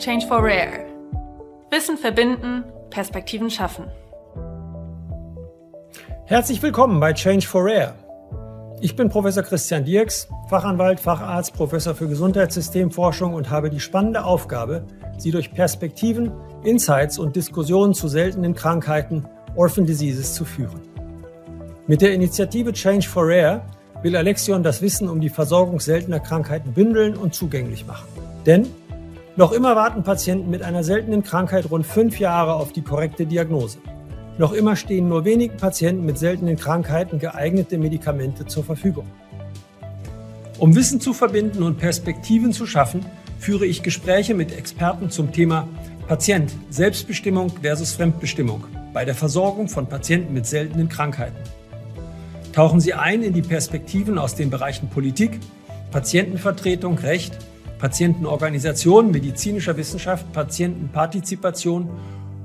Change for Rare. Wissen verbinden, Perspektiven schaffen. Herzlich willkommen bei Change for Rare. Ich bin Professor Christian Dirks, Fachanwalt, Facharzt, Professor für Gesundheitssystemforschung und habe die spannende Aufgabe, Sie durch Perspektiven, Insights und Diskussionen zu seltenen Krankheiten, Orphan Diseases, zu führen. Mit der Initiative Change for Rare will Alexion das Wissen um die Versorgung seltener Krankheiten bündeln und zugänglich machen. Denn noch immer warten Patienten mit einer seltenen Krankheit rund fünf Jahre auf die korrekte Diagnose. Noch immer stehen nur wenigen Patienten mit seltenen Krankheiten geeignete Medikamente zur Verfügung. Um Wissen zu verbinden und Perspektiven zu schaffen, führe ich Gespräche mit Experten zum Thema Patient, Selbstbestimmung versus Fremdbestimmung bei der Versorgung von Patienten mit seltenen Krankheiten. Tauchen Sie ein in die Perspektiven aus den Bereichen Politik, Patientenvertretung, Recht, Patientenorganisation, medizinischer Wissenschaft, Patientenpartizipation,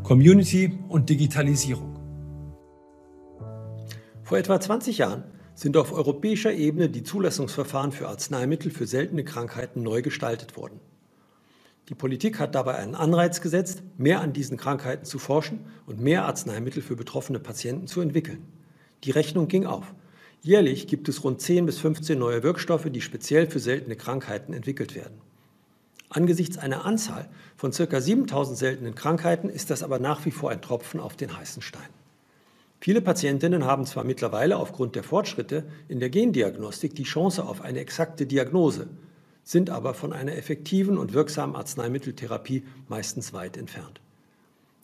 Community und Digitalisierung. Vor etwa 20 Jahren sind auf europäischer Ebene die Zulassungsverfahren für Arzneimittel für seltene Krankheiten neu gestaltet worden. Die Politik hat dabei einen Anreiz gesetzt, mehr an diesen Krankheiten zu forschen und mehr Arzneimittel für betroffene Patienten zu entwickeln. Die Rechnung ging auf. Jährlich gibt es rund 10 bis 15 neue Wirkstoffe, die speziell für seltene Krankheiten entwickelt werden. Angesichts einer Anzahl von ca. 7000 seltenen Krankheiten ist das aber nach wie vor ein Tropfen auf den heißen Stein. Viele Patientinnen haben zwar mittlerweile aufgrund der Fortschritte in der Gendiagnostik die Chance auf eine exakte Diagnose, sind aber von einer effektiven und wirksamen Arzneimitteltherapie meistens weit entfernt.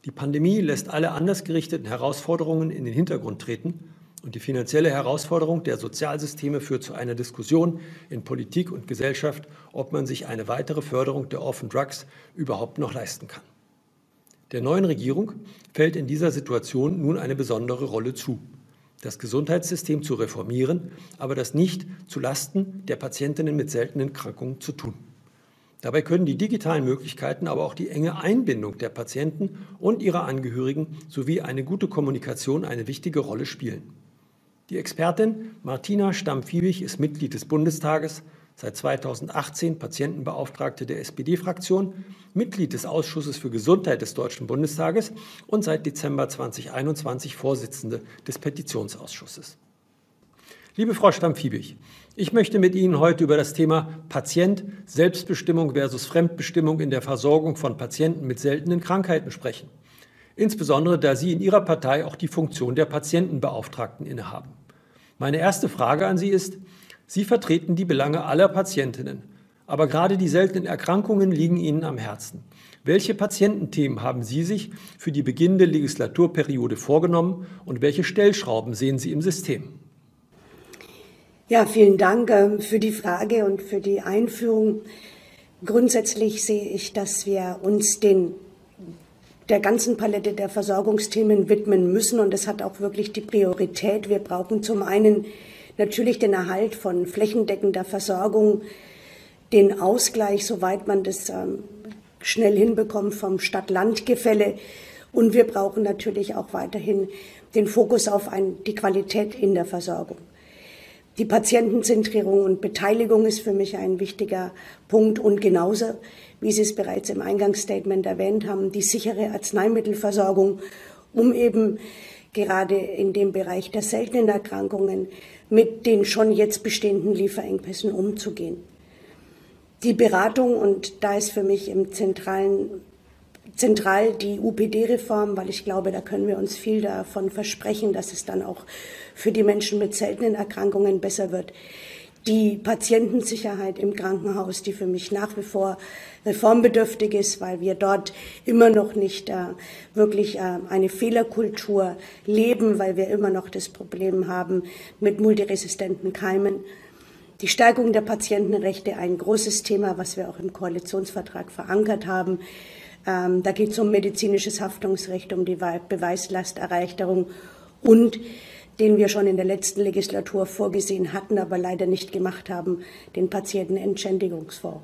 Die Pandemie lässt alle anders gerichteten Herausforderungen in den Hintergrund treten und die finanzielle Herausforderung der Sozialsysteme führt zu einer Diskussion in Politik und Gesellschaft, ob man sich eine weitere Förderung der Orphan Drugs überhaupt noch leisten kann. Der neuen Regierung fällt in dieser Situation nun eine besondere Rolle zu, das Gesundheitssystem zu reformieren, aber das nicht zu Lasten der Patientinnen mit seltenen Erkrankungen zu tun. Dabei können die digitalen Möglichkeiten, aber auch die enge Einbindung der Patienten und ihrer Angehörigen sowie eine gute Kommunikation eine wichtige Rolle spielen. Die Expertin Martina Stamm-Fiebig ist Mitglied des Bundestages, seit 2018 Patientenbeauftragte der SPD-Fraktion, Mitglied des Ausschusses für Gesundheit des Deutschen Bundestages und seit Dezember 2021 Vorsitzende des Petitionsausschusses. Liebe Frau Stamm-Fiebig, ich möchte mit Ihnen heute über das Thema Patient, Selbstbestimmung versus Fremdbestimmung in der Versorgung von Patienten mit seltenen Krankheiten sprechen. Insbesondere da Sie in Ihrer Partei auch die Funktion der Patientenbeauftragten innehaben. Meine erste Frage an Sie ist, Sie vertreten die Belange aller Patientinnen, aber gerade die seltenen Erkrankungen liegen Ihnen am Herzen. Welche Patiententhemen haben Sie sich für die beginnende Legislaturperiode vorgenommen und welche Stellschrauben sehen Sie im System? Ja, vielen Dank ähm, für die Frage und für die Einführung. Grundsätzlich sehe ich, dass wir uns den der ganzen Palette der Versorgungsthemen widmen müssen. Und das hat auch wirklich die Priorität. Wir brauchen zum einen natürlich den Erhalt von flächendeckender Versorgung, den Ausgleich, soweit man das ähm, schnell hinbekommt, vom Stadt-Land-Gefälle. Und wir brauchen natürlich auch weiterhin den Fokus auf ein, die Qualität in der Versorgung. Die Patientenzentrierung und Beteiligung ist für mich ein wichtiger Punkt und genauso wie Sie es bereits im Eingangsstatement erwähnt haben, die sichere Arzneimittelversorgung, um eben gerade in dem Bereich der seltenen Erkrankungen mit den schon jetzt bestehenden Lieferengpässen umzugehen. Die Beratung, und da ist für mich im zentralen, zentral die UPD-Reform, weil ich glaube, da können wir uns viel davon versprechen, dass es dann auch für die Menschen mit seltenen Erkrankungen besser wird die Patientensicherheit im Krankenhaus, die für mich nach wie vor reformbedürftig ist, weil wir dort immer noch nicht äh, wirklich äh, eine Fehlerkultur leben, weil wir immer noch das Problem haben mit multiresistenten Keimen. Die Stärkung der Patientenrechte, ein großes Thema, was wir auch im Koalitionsvertrag verankert haben. Ähm, da geht es um medizinisches Haftungsrecht, um die Beweislasterleichterung und den wir schon in der letzten Legislatur vorgesehen hatten, aber leider nicht gemacht haben, den Patientenentschädigungsfonds.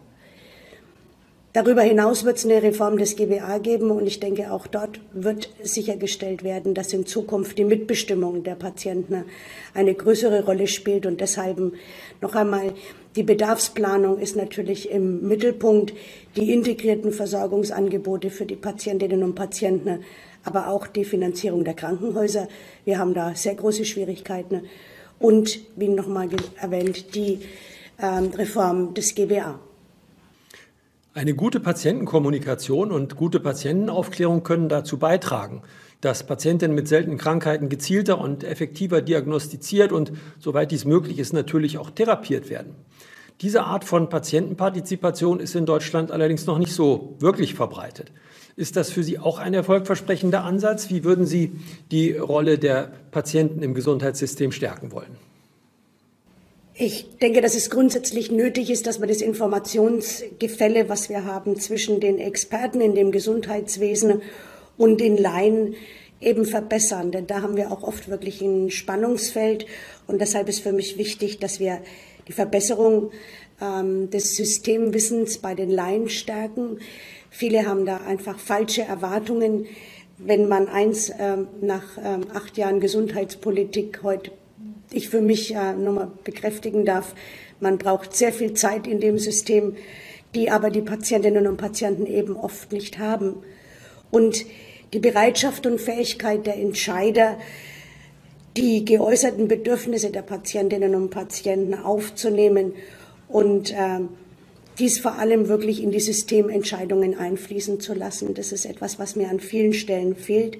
Darüber hinaus wird es eine Reform des GBA geben und ich denke, auch dort wird sichergestellt werden, dass in Zukunft die Mitbestimmung der Patienten eine größere Rolle spielt und deshalb noch einmal die Bedarfsplanung ist natürlich im Mittelpunkt, die integrierten Versorgungsangebote für die Patientinnen und Patienten, aber auch die Finanzierung der Krankenhäuser. Wir haben da sehr große Schwierigkeiten und, wie nochmal erwähnt, die ähm, Reform des GBA. Eine gute Patientenkommunikation und gute Patientenaufklärung können dazu beitragen, dass Patientinnen mit seltenen Krankheiten gezielter und effektiver diagnostiziert und, soweit dies möglich ist, natürlich auch therapiert werden. Diese Art von Patientenpartizipation ist in Deutschland allerdings noch nicht so wirklich verbreitet. Ist das für Sie auch ein erfolgversprechender Ansatz? Wie würden Sie die Rolle der Patienten im Gesundheitssystem stärken wollen? Ich denke, dass es grundsätzlich nötig ist, dass wir das Informationsgefälle, was wir haben zwischen den Experten in dem Gesundheitswesen und den Laien, eben verbessern. Denn da haben wir auch oft wirklich ein Spannungsfeld. Und deshalb ist für mich wichtig, dass wir die Verbesserung ähm, des Systemwissens bei den Laien stärken. Viele haben da einfach falsche Erwartungen. Wenn man eins ähm, nach ähm, acht Jahren Gesundheitspolitik heute ich für mich äh, nochmal bekräftigen darf, man braucht sehr viel Zeit in dem System, die aber die Patientinnen und Patienten eben oft nicht haben. Und die Bereitschaft und Fähigkeit der Entscheider, die geäußerten Bedürfnisse der Patientinnen und Patienten aufzunehmen und äh, dies vor allem wirklich in die Systementscheidungen einfließen zu lassen. Das ist etwas, was mir an vielen Stellen fehlt.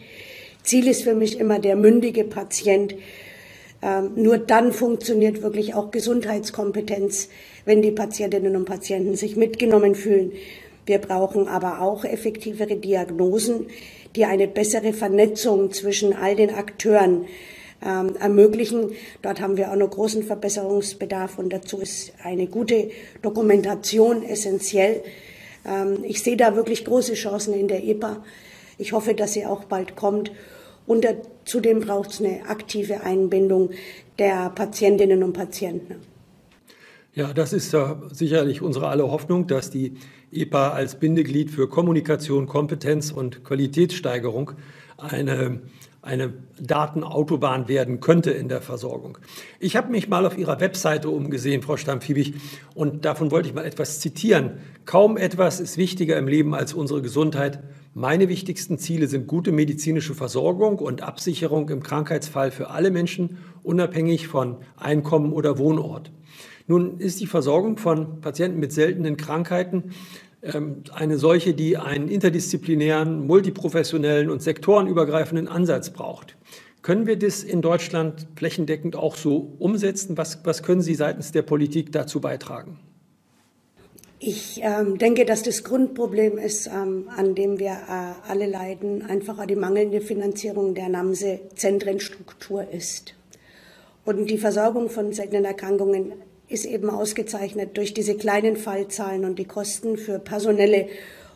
Ziel ist für mich immer der mündige Patient, ähm, nur dann funktioniert wirklich auch Gesundheitskompetenz, wenn die Patientinnen und Patienten sich mitgenommen fühlen. Wir brauchen aber auch effektivere Diagnosen, die eine bessere Vernetzung zwischen all den Akteuren ähm, ermöglichen. Dort haben wir auch noch großen Verbesserungsbedarf und dazu ist eine gute Dokumentation essentiell. Ähm, ich sehe da wirklich große Chancen in der EPA. Ich hoffe, dass sie auch bald kommt. Und zudem braucht es eine aktive Einbindung der Patientinnen und Patienten. Ja, das ist ja sicherlich unsere aller Hoffnung, dass die EPA als Bindeglied für Kommunikation, Kompetenz und Qualitätssteigerung eine, eine Datenautobahn werden könnte in der Versorgung. Ich habe mich mal auf Ihrer Webseite umgesehen, Frau Stammfiebig, und davon wollte ich mal etwas zitieren. Kaum etwas ist wichtiger im Leben als unsere Gesundheit. Meine wichtigsten Ziele sind gute medizinische Versorgung und Absicherung im Krankheitsfall für alle Menschen, unabhängig von Einkommen oder Wohnort. Nun ist die Versorgung von Patienten mit seltenen Krankheiten eine solche, die einen interdisziplinären, multiprofessionellen und sektorenübergreifenden Ansatz braucht. Können wir das in Deutschland flächendeckend auch so umsetzen? Was, was können Sie seitens der Politik dazu beitragen? Ich ähm, denke, dass das Grundproblem ist, ähm, an dem wir äh, alle leiden, einfach die mangelnde Finanzierung der NAMSE-Zentrenstruktur ist. Und die Versorgung von seltenen Erkrankungen ist eben ausgezeichnet durch diese kleinen Fallzahlen und die Kosten für personelle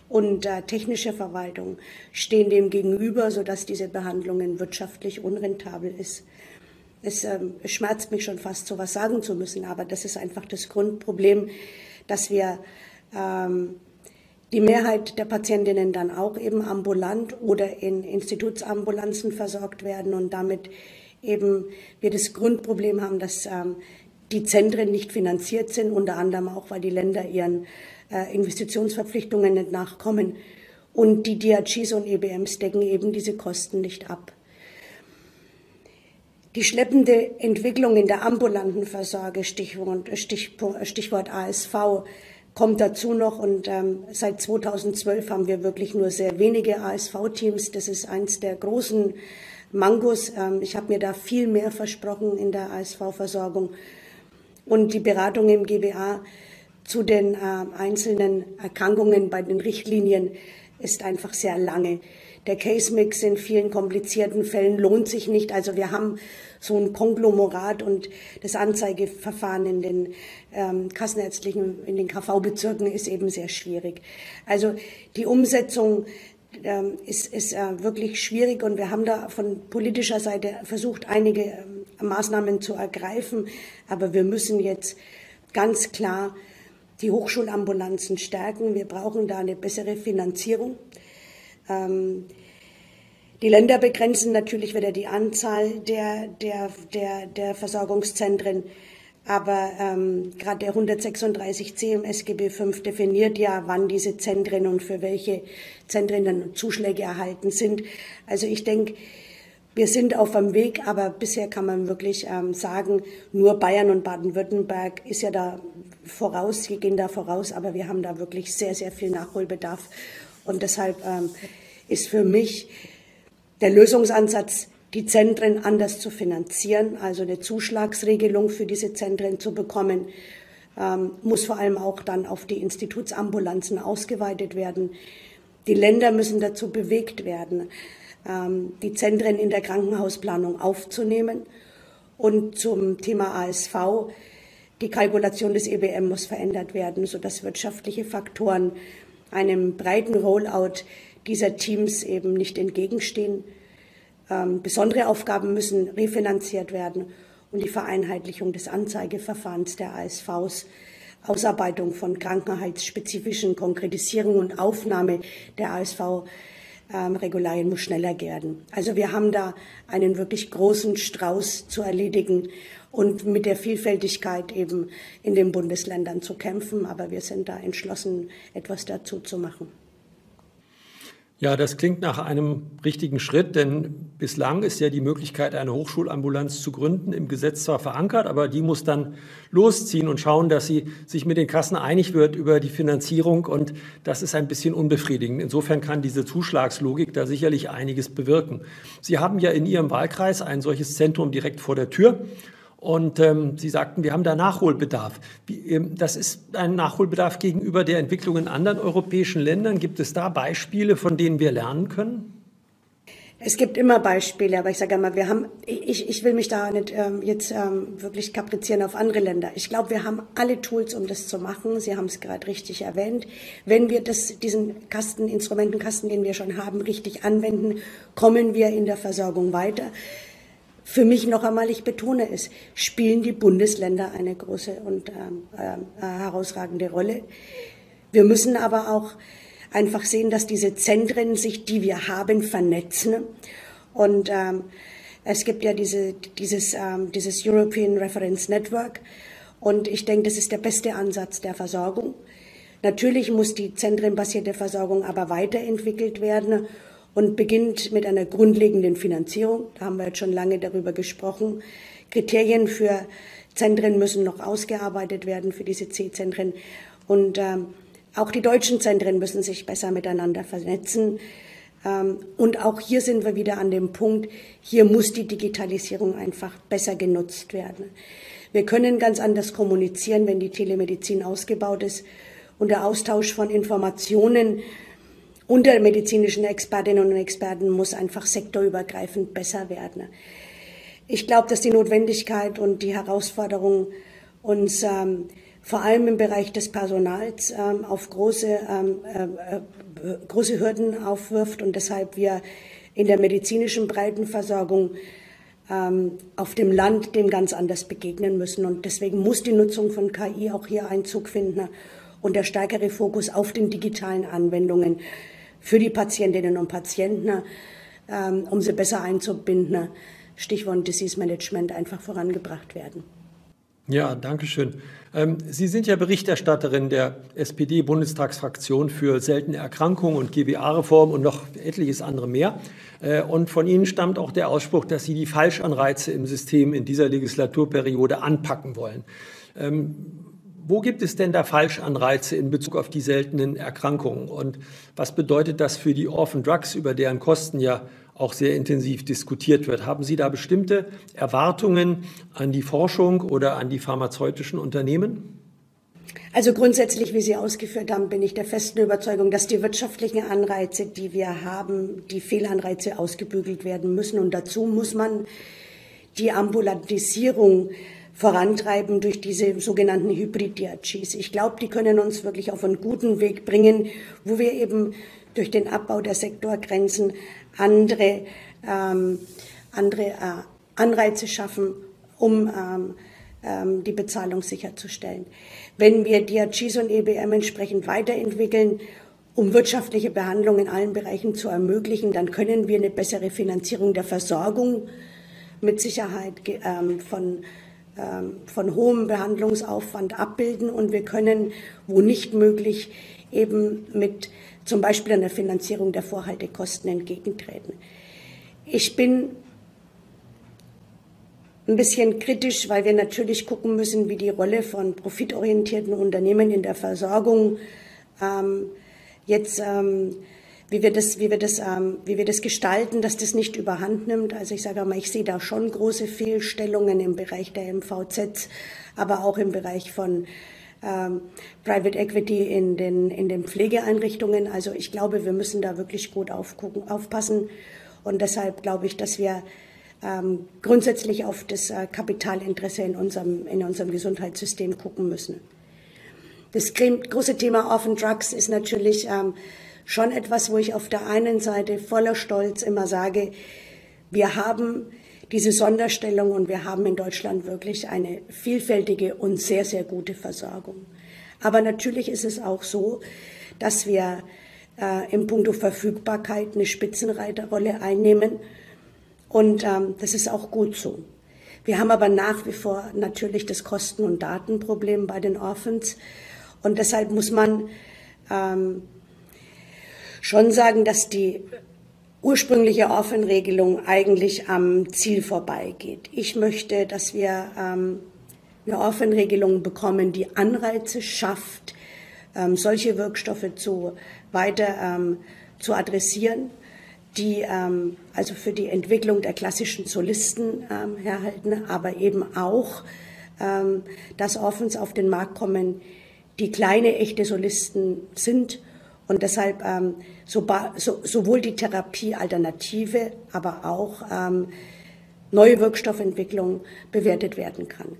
und äh, technische Verwaltung stehen dem gegenüber, sodass diese Behandlungen wirtschaftlich unrentabel ist. Es ähm, schmerzt mich schon fast, so was sagen zu müssen, aber das ist einfach das Grundproblem dass wir ähm, die Mehrheit der Patientinnen dann auch eben ambulant oder in Institutsambulanzen versorgt werden und damit eben wir das Grundproblem haben, dass ähm, die Zentren nicht finanziert sind, unter anderem auch, weil die Länder ihren äh, Investitionsverpflichtungen nicht nachkommen. Und die DRGs und EBMs decken eben diese Kosten nicht ab. Die schleppende Entwicklung in der ambulanten Versorge, Stichwort, Stichwort ASV, kommt dazu noch. Und ähm, seit 2012 haben wir wirklich nur sehr wenige ASV-Teams. Das ist eins der großen Mangos. Ähm, ich habe mir da viel mehr versprochen in der ASV-Versorgung. Und die Beratung im GBA zu den äh, einzelnen Erkrankungen bei den Richtlinien ist einfach sehr lange. Der Case-Mix in vielen komplizierten Fällen lohnt sich nicht. Also wir haben so ein Konglomerat und das Anzeigeverfahren in den ähm, kassenärztlichen, in den KV-Bezirken ist eben sehr schwierig. Also die Umsetzung ähm, ist, ist äh, wirklich schwierig und wir haben da von politischer Seite versucht, einige ähm, Maßnahmen zu ergreifen. Aber wir müssen jetzt ganz klar die Hochschulambulanzen stärken. Wir brauchen da eine bessere Finanzierung. Ähm, die Länder begrenzen natürlich wieder die Anzahl der, der, der, der Versorgungszentren. Aber ähm, gerade der 136c im SGB V definiert ja, wann diese Zentren und für welche Zentren dann Zuschläge erhalten sind. Also ich denke, wir sind auf dem Weg, aber bisher kann man wirklich ähm, sagen, nur Bayern und Baden-Württemberg ist ja da voraus, wir gehen da voraus, aber wir haben da wirklich sehr, sehr viel Nachholbedarf. Und deshalb ähm, ist für mich der Lösungsansatz, die Zentren anders zu finanzieren, also eine Zuschlagsregelung für diese Zentren zu bekommen, ähm, muss vor allem auch dann auf die Institutsambulanzen ausgeweitet werden. Die Länder müssen dazu bewegt werden. Ähm, die Zentren in der Krankenhausplanung aufzunehmen. Und zum Thema ASV, die Kalkulation des EBM muss verändert werden, sodass wirtschaftliche Faktoren einem breiten Rollout dieser Teams eben nicht entgegenstehen. Ähm, besondere Aufgaben müssen refinanziert werden und die Vereinheitlichung des Anzeigeverfahrens der ASVs, Ausarbeitung von krankenheitsspezifischen Konkretisierung und Aufnahme der ASV ähm, Regularien muss schneller werden. Also wir haben da einen wirklich großen Strauß zu erledigen und mit der Vielfältigkeit eben in den Bundesländern zu kämpfen. Aber wir sind da entschlossen, etwas dazu zu machen. Ja, das klingt nach einem richtigen Schritt, denn bislang ist ja die Möglichkeit, eine Hochschulambulanz zu gründen, im Gesetz zwar verankert, aber die muss dann losziehen und schauen, dass sie sich mit den Kassen einig wird über die Finanzierung. Und das ist ein bisschen unbefriedigend. Insofern kann diese Zuschlagslogik da sicherlich einiges bewirken. Sie haben ja in Ihrem Wahlkreis ein solches Zentrum direkt vor der Tür. Und ähm, Sie sagten, wir haben da Nachholbedarf. Wie, ähm, das ist ein Nachholbedarf gegenüber der Entwicklung in anderen europäischen Ländern. Gibt es da Beispiele, von denen wir lernen können? Es gibt immer Beispiele, aber ich sage einmal, wir haben, ich, ich will mich da nicht ähm, jetzt ähm, wirklich kaprizieren auf andere Länder. Ich glaube, wir haben alle Tools, um das zu machen. Sie haben es gerade richtig erwähnt. Wenn wir das, diesen Kasten, Instrumentenkasten, den wir schon haben, richtig anwenden, kommen wir in der Versorgung weiter. Für mich noch einmal, ich betone es, spielen die Bundesländer eine große und ähm, äh, herausragende Rolle. Wir müssen aber auch einfach sehen, dass diese Zentren sich, die wir haben, vernetzen. Und ähm, es gibt ja diese, dieses, ähm, dieses European Reference Network. Und ich denke, das ist der beste Ansatz der Versorgung. Natürlich muss die zentrenbasierte Versorgung aber weiterentwickelt werden und beginnt mit einer grundlegenden Finanzierung. Da haben wir jetzt schon lange darüber gesprochen. Kriterien für Zentren müssen noch ausgearbeitet werden für diese C-Zentren. Und ähm, auch die deutschen Zentren müssen sich besser miteinander vernetzen. Ähm, und auch hier sind wir wieder an dem Punkt, hier muss die Digitalisierung einfach besser genutzt werden. Wir können ganz anders kommunizieren, wenn die Telemedizin ausgebaut ist und der Austausch von Informationen unter medizinischen Expertinnen und Experten muss einfach sektorübergreifend besser werden. Ich glaube, dass die Notwendigkeit und die Herausforderung uns ähm, vor allem im Bereich des Personals ähm, auf große, ähm, äh, äh, große Hürden aufwirft und deshalb wir in der medizinischen Breitenversorgung ähm, auf dem Land dem ganz anders begegnen müssen. Und deswegen muss die Nutzung von KI auch hier Einzug finden und der stärkere Fokus auf den digitalen Anwendungen für die Patientinnen und Patienten, ähm, um sie besser einzubinden, Stichwort Disease Management, einfach vorangebracht werden. Ja, danke schön. Ähm, Sie sind ja Berichterstatterin der SPD-Bundestagsfraktion für seltene Erkrankungen und GBA-Reform und noch etliches andere mehr. Äh, und von Ihnen stammt auch der Ausspruch, dass Sie die Falschanreize im System in dieser Legislaturperiode anpacken wollen. Ähm, wo gibt es denn da Falschanreize in Bezug auf die seltenen Erkrankungen? Und was bedeutet das für die Orphan Drugs, über deren Kosten ja auch sehr intensiv diskutiert wird? Haben Sie da bestimmte Erwartungen an die Forschung oder an die pharmazeutischen Unternehmen? Also grundsätzlich, wie Sie ausgeführt haben, bin ich der festen Überzeugung, dass die wirtschaftlichen Anreize, die wir haben, die Fehlanreize ausgebügelt werden müssen. Und dazu muss man die Ambulantisierung vorantreiben durch diese sogenannten Hybrid-DRGs. Ich glaube, die können uns wirklich auf einen guten Weg bringen, wo wir eben durch den Abbau der Sektorgrenzen andere, ähm, andere äh, Anreize schaffen, um ähm, ähm, die Bezahlung sicherzustellen. Wenn wir DRGs und EBM entsprechend weiterentwickeln, um wirtschaftliche Behandlung in allen Bereichen zu ermöglichen, dann können wir eine bessere Finanzierung der Versorgung mit Sicherheit ähm, von, von hohem Behandlungsaufwand abbilden und wir können, wo nicht möglich, eben mit zum Beispiel einer Finanzierung der Vorhaltekosten entgegentreten. Ich bin ein bisschen kritisch, weil wir natürlich gucken müssen, wie die Rolle von profitorientierten Unternehmen in der Versorgung ähm, jetzt, ähm, wie wir das, wie wir das, ähm, wie wir das gestalten, dass das nicht überhand nimmt. Also ich sage mal, ich sehe da schon große Fehlstellungen im Bereich der MVZ, aber auch im Bereich von ähm, Private Equity in den, in den Pflegeeinrichtungen. Also ich glaube, wir müssen da wirklich gut aufgucken, aufpassen. Und deshalb glaube ich, dass wir ähm, grundsätzlich auf das äh, Kapitalinteresse in unserem, in unserem Gesundheitssystem gucken müssen. Das große Thema Orphan Drugs ist natürlich ähm, schon etwas, wo ich auf der einen Seite voller Stolz immer sage, wir haben diese Sonderstellung und wir haben in Deutschland wirklich eine vielfältige und sehr, sehr gute Versorgung. Aber natürlich ist es auch so, dass wir äh, im Punkto Verfügbarkeit eine Spitzenreiterrolle einnehmen und ähm, das ist auch gut so. Wir haben aber nach wie vor natürlich das Kosten- und Datenproblem bei den Orphans. Und deshalb muss man ähm, schon sagen, dass die ursprüngliche Orphan-Regelung eigentlich am Ziel vorbeigeht. Ich möchte, dass wir ähm, eine Orphan-Regelung bekommen, die Anreize schafft, ähm, solche Wirkstoffe zu, weiter ähm, zu adressieren die ähm, also für die Entwicklung der klassischen Solisten ähm, herhalten, aber eben auch, ähm, dass Orphans auf den Markt kommen, die kleine echte Solisten sind und deshalb ähm, so, so, sowohl die Therapiealternative, aber auch ähm, neue Wirkstoffentwicklung bewertet werden kann.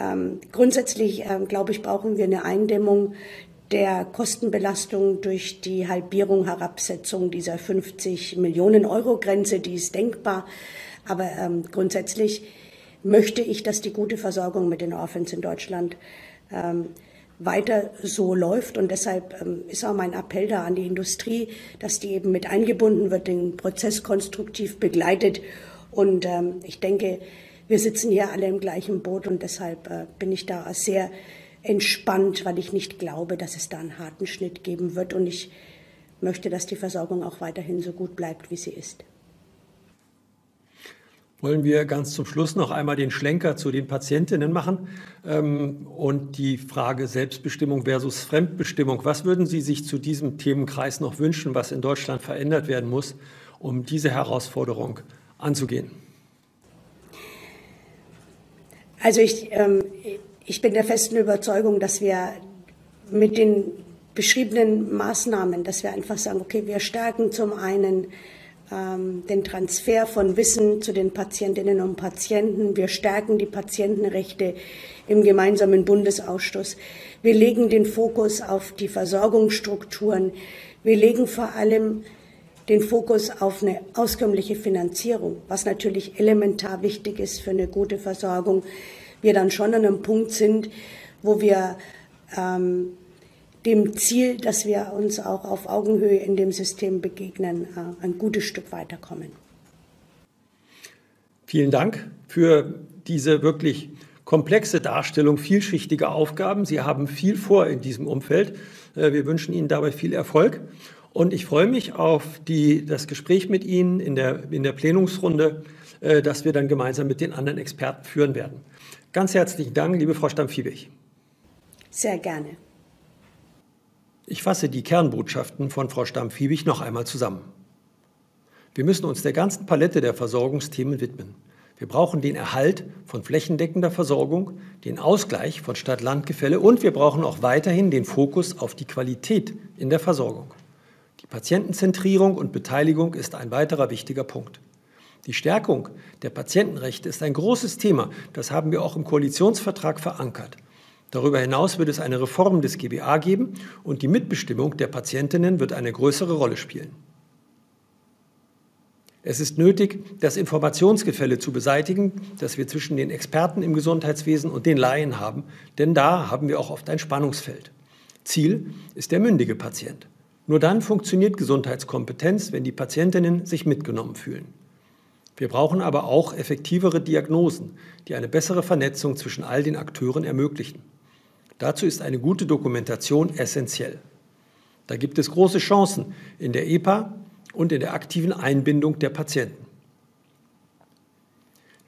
Ähm, grundsätzlich, ähm, glaube ich, brauchen wir eine Eindämmung der Kostenbelastung durch die Halbierung, Herabsetzung dieser 50 Millionen Euro Grenze, die ist denkbar. Aber ähm, grundsätzlich möchte ich, dass die gute Versorgung mit den Orphans in Deutschland ähm, weiter so läuft. Und deshalb ähm, ist auch mein Appell da an die Industrie, dass die eben mit eingebunden wird, den Prozess konstruktiv begleitet. Und ähm, ich denke, wir sitzen hier alle im gleichen Boot und deshalb äh, bin ich da sehr entspannt, weil ich nicht glaube, dass es da einen harten Schnitt geben wird. Und ich möchte, dass die Versorgung auch weiterhin so gut bleibt, wie sie ist. Wollen wir ganz zum Schluss noch einmal den Schlenker zu den Patientinnen machen ähm, und die Frage Selbstbestimmung versus Fremdbestimmung. Was würden Sie sich zu diesem Themenkreis noch wünschen, was in Deutschland verändert werden muss, um diese Herausforderung anzugehen? Also ich, ähm, ich bin der festen Überzeugung, dass wir mit den beschriebenen Maßnahmen, dass wir einfach sagen, okay, wir stärken zum einen den Transfer von Wissen zu den Patientinnen und Patienten, wir stärken die Patientenrechte im gemeinsamen Bundesausschuss, wir legen den Fokus auf die Versorgungsstrukturen, wir legen vor allem den Fokus auf eine auskömmliche Finanzierung, was natürlich elementar wichtig ist für eine gute Versorgung. Wir dann schon an einem Punkt sind, wo wir ähm, dem Ziel, dass wir uns auch auf Augenhöhe in dem System begegnen, äh, ein gutes Stück weiterkommen. Vielen Dank für diese wirklich komplexe Darstellung vielschichtiger Aufgaben. Sie haben viel vor in diesem Umfeld. Äh, wir wünschen Ihnen dabei viel Erfolg. Und ich freue mich auf die, das Gespräch mit Ihnen in der, in der Plenumsrunde, äh, das wir dann gemeinsam mit den anderen Experten führen werden. Ganz herzlichen Dank, liebe Frau Stamm-Fiebig. Sehr gerne. Ich fasse die Kernbotschaften von Frau Stamm-Fiebig noch einmal zusammen. Wir müssen uns der ganzen Palette der Versorgungsthemen widmen. Wir brauchen den Erhalt von flächendeckender Versorgung, den Ausgleich von Stadt-Land-Gefälle und wir brauchen auch weiterhin den Fokus auf die Qualität in der Versorgung. Die Patientenzentrierung und Beteiligung ist ein weiterer wichtiger Punkt. Die Stärkung der Patientenrechte ist ein großes Thema. Das haben wir auch im Koalitionsvertrag verankert. Darüber hinaus wird es eine Reform des GBA geben und die Mitbestimmung der Patientinnen wird eine größere Rolle spielen. Es ist nötig, das Informationsgefälle zu beseitigen, das wir zwischen den Experten im Gesundheitswesen und den Laien haben, denn da haben wir auch oft ein Spannungsfeld. Ziel ist der mündige Patient. Nur dann funktioniert Gesundheitskompetenz, wenn die Patientinnen sich mitgenommen fühlen. Wir brauchen aber auch effektivere Diagnosen, die eine bessere Vernetzung zwischen all den Akteuren ermöglichen. Dazu ist eine gute Dokumentation essentiell. Da gibt es große Chancen in der EPA und in der aktiven Einbindung der Patienten.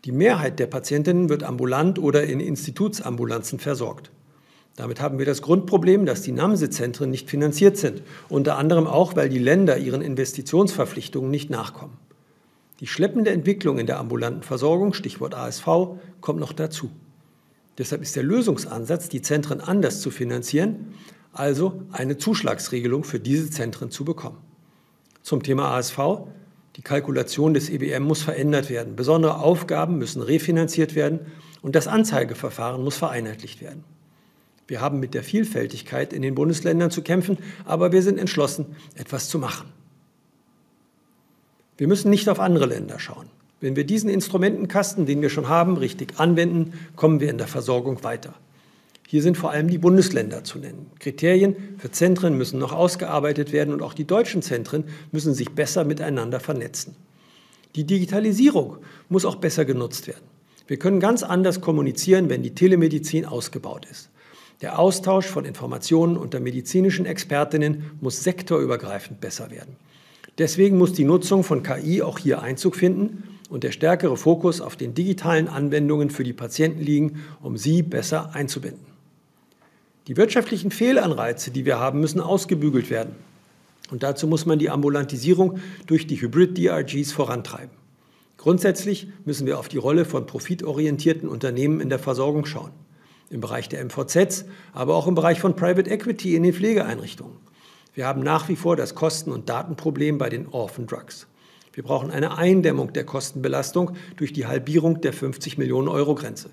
Die Mehrheit der Patientinnen wird ambulant oder in Institutsambulanzen versorgt. Damit haben wir das Grundproblem, dass die NAMSE-Zentren nicht finanziert sind, unter anderem auch, weil die Länder ihren Investitionsverpflichtungen nicht nachkommen. Die schleppende Entwicklung in der ambulanten Versorgung, Stichwort ASV, kommt noch dazu. Deshalb ist der Lösungsansatz, die Zentren anders zu finanzieren, also eine Zuschlagsregelung für diese Zentren zu bekommen. Zum Thema ASV. Die Kalkulation des EBM muss verändert werden. Besondere Aufgaben müssen refinanziert werden und das Anzeigeverfahren muss vereinheitlicht werden. Wir haben mit der Vielfältigkeit in den Bundesländern zu kämpfen, aber wir sind entschlossen, etwas zu machen. Wir müssen nicht auf andere Länder schauen. Wenn wir diesen Instrumentenkasten, den wir schon haben, richtig anwenden, kommen wir in der Versorgung weiter. Hier sind vor allem die Bundesländer zu nennen. Kriterien für Zentren müssen noch ausgearbeitet werden und auch die deutschen Zentren müssen sich besser miteinander vernetzen. Die Digitalisierung muss auch besser genutzt werden. Wir können ganz anders kommunizieren, wenn die Telemedizin ausgebaut ist. Der Austausch von Informationen unter medizinischen Expertinnen muss sektorübergreifend besser werden. Deswegen muss die Nutzung von KI auch hier Einzug finden und der stärkere Fokus auf den digitalen Anwendungen für die Patienten liegen, um sie besser einzubinden. Die wirtschaftlichen Fehlanreize, die wir haben, müssen ausgebügelt werden. Und dazu muss man die Ambulantisierung durch die Hybrid-DRGs vorantreiben. Grundsätzlich müssen wir auf die Rolle von profitorientierten Unternehmen in der Versorgung schauen. Im Bereich der MVZs, aber auch im Bereich von Private Equity in den Pflegeeinrichtungen. Wir haben nach wie vor das Kosten- und Datenproblem bei den Orphan Drugs. Wir brauchen eine Eindämmung der Kostenbelastung durch die Halbierung der 50 Millionen Euro Grenze.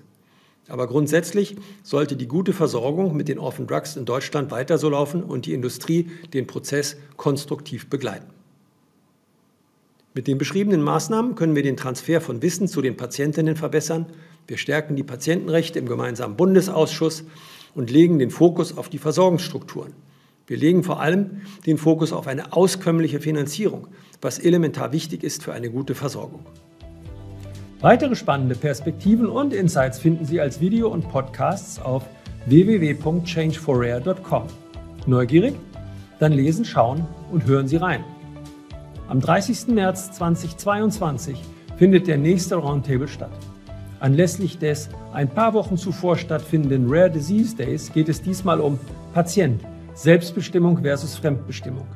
Aber grundsätzlich sollte die gute Versorgung mit den Orphan Drugs in Deutschland weiter so laufen und die Industrie den Prozess konstruktiv begleiten. Mit den beschriebenen Maßnahmen können wir den Transfer von Wissen zu den Patientinnen verbessern. Wir stärken die Patientenrechte im gemeinsamen Bundesausschuss und legen den Fokus auf die Versorgungsstrukturen. Wir legen vor allem den Fokus auf eine auskömmliche Finanzierung, was elementar wichtig ist für eine gute Versorgung. Weitere spannende Perspektiven und Insights finden Sie als Video und Podcasts auf www.changeforrare.com. Neugierig? Dann lesen, schauen und hören Sie rein. Am 30. März 2022 findet der nächste Roundtable statt. Anlässlich des ein paar Wochen zuvor stattfindenden Rare Disease Days geht es diesmal um Patient, Selbstbestimmung versus Fremdbestimmung.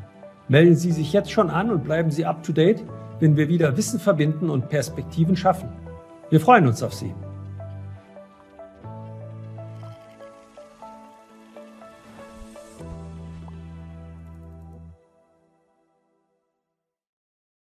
Melden Sie sich jetzt schon an und bleiben Sie up to date wenn wir wieder Wissen verbinden und Perspektiven schaffen. Wir freuen uns auf Sie.